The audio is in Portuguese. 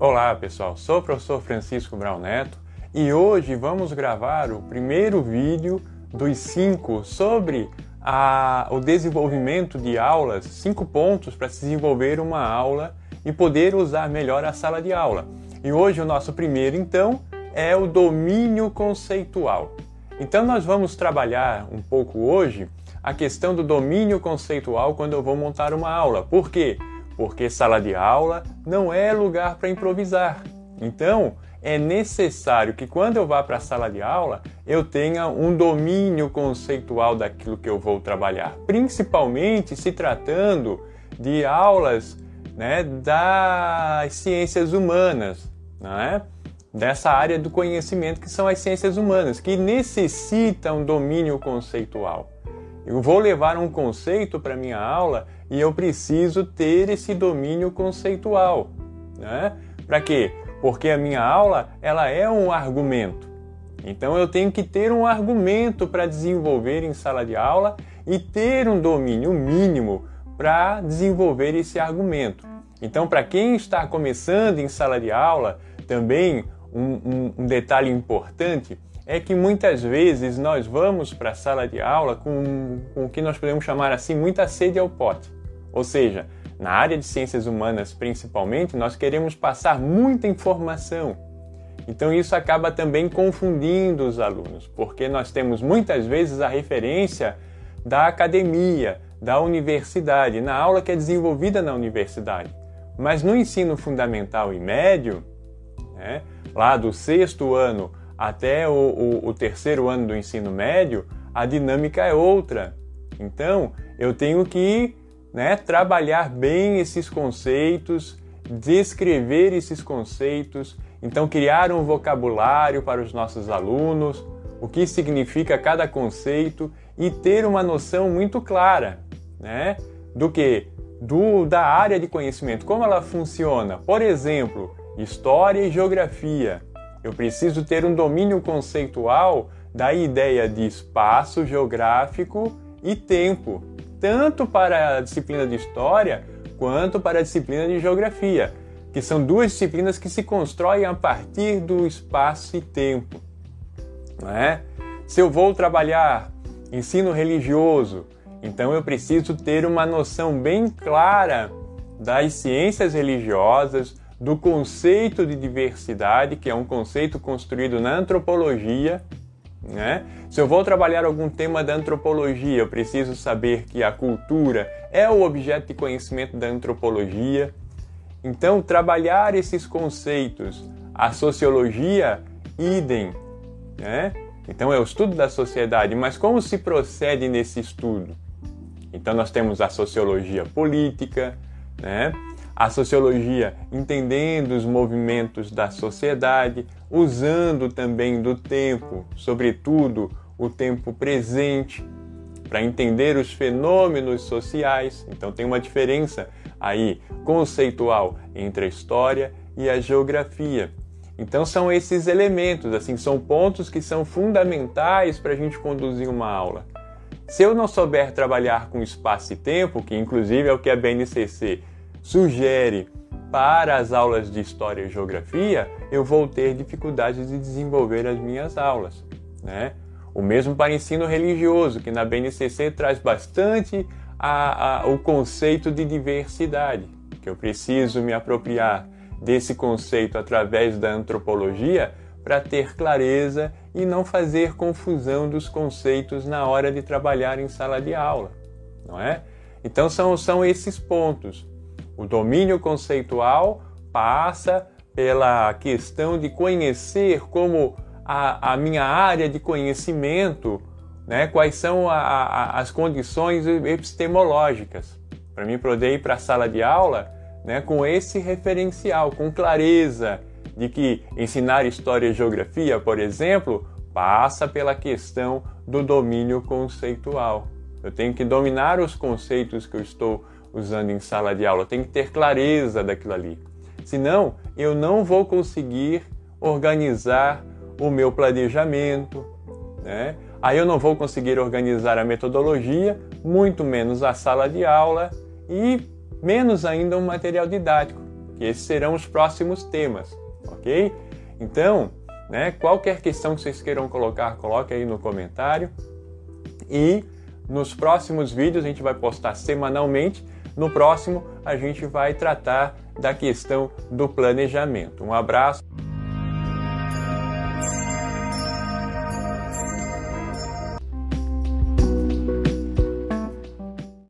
Olá pessoal, sou o professor Francisco Brown Neto e hoje vamos gravar o primeiro vídeo dos cinco sobre a, o desenvolvimento de aulas, cinco pontos para se desenvolver uma aula e poder usar melhor a sala de aula. E hoje o nosso primeiro então é o domínio conceitual. Então nós vamos trabalhar um pouco hoje a questão do domínio conceitual quando eu vou montar uma aula. Por quê? Sala de aula não é lugar para improvisar. Então, é necessário que quando eu vá para a sala de aula, eu tenha um domínio conceitual daquilo que eu vou trabalhar, principalmente se tratando de aulas né, das ciências humanas, né, dessa área do conhecimento que são as ciências humanas, que necessitam domínio conceitual. Eu vou levar um conceito para minha aula e eu preciso ter esse domínio conceitual, né? Para quê? Porque a minha aula ela é um argumento. Então eu tenho que ter um argumento para desenvolver em sala de aula e ter um domínio mínimo para desenvolver esse argumento. Então, para quem está começando em sala de aula, também um, um, um detalhe importante é que muitas vezes nós vamos para a sala de aula com, com o que nós podemos chamar assim muita sede ao pote. Ou seja, na área de ciências humanas principalmente, nós queremos passar muita informação. Então isso acaba também confundindo os alunos, porque nós temos muitas vezes a referência da academia, da universidade, na aula que é desenvolvida na universidade. Mas no ensino fundamental e médio, né, lá do sexto ano até o, o, o terceiro ano do ensino médio, a dinâmica é outra. Então, eu tenho que né, trabalhar bem esses conceitos, descrever esses conceitos, então criar um vocabulário para os nossos alunos, o que significa cada conceito e ter uma noção muito clara, né, do que do da área de conhecimento, como ela funciona. Por exemplo, história e geografia. Eu preciso ter um domínio conceitual da ideia de espaço geográfico e tempo, tanto para a disciplina de história quanto para a disciplina de geografia, que são duas disciplinas que se constroem a partir do espaço e tempo. É? Se eu vou trabalhar ensino religioso, então eu preciso ter uma noção bem clara das ciências religiosas, do conceito de diversidade, que é um conceito construído na antropologia. Né? Se eu vou trabalhar algum tema da antropologia, eu preciso saber que a cultura é o objeto de conhecimento da antropologia. Então, trabalhar esses conceitos, a sociologia, idem. Né? Então, é o estudo da sociedade, mas como se procede nesse estudo? Então, nós temos a sociologia política, né? A sociologia entendendo os movimentos da sociedade, usando também do tempo, sobretudo o tempo presente, para entender os fenômenos sociais. Então tem uma diferença aí conceitual entre a história e a geografia. Então são esses elementos, assim, são pontos que são fundamentais para a gente conduzir uma aula. Se eu não souber trabalhar com espaço e tempo, que inclusive é o que a BNCC sugere para as aulas de História e Geografia, eu vou ter dificuldades de desenvolver as minhas aulas. Né? O mesmo para ensino religioso, que na BNCC traz bastante a, a, o conceito de diversidade, que eu preciso me apropriar desse conceito através da antropologia para ter clareza e não fazer confusão dos conceitos na hora de trabalhar em sala de aula, não é? Então são, são esses pontos. O domínio conceitual passa pela questão de conhecer como a, a minha área de conhecimento, né, quais são a, a, as condições epistemológicas, para mim poder ir para a sala de aula né, com esse referencial, com clareza de que ensinar história e geografia, por exemplo, passa pela questão do domínio conceitual. Eu tenho que dominar os conceitos que eu estou usando em sala de aula. tem que ter clareza daquilo ali. Senão, eu não vou conseguir organizar o meu planejamento, né? Aí eu não vou conseguir organizar a metodologia, muito menos a sala de aula e menos ainda o um material didático, que esses serão os próximos temas, ok? Então, né, qualquer questão que vocês queiram colocar, coloque aí no comentário. E nos próximos vídeos, a gente vai postar semanalmente, no próximo, a gente vai tratar da questão do planejamento. Um abraço.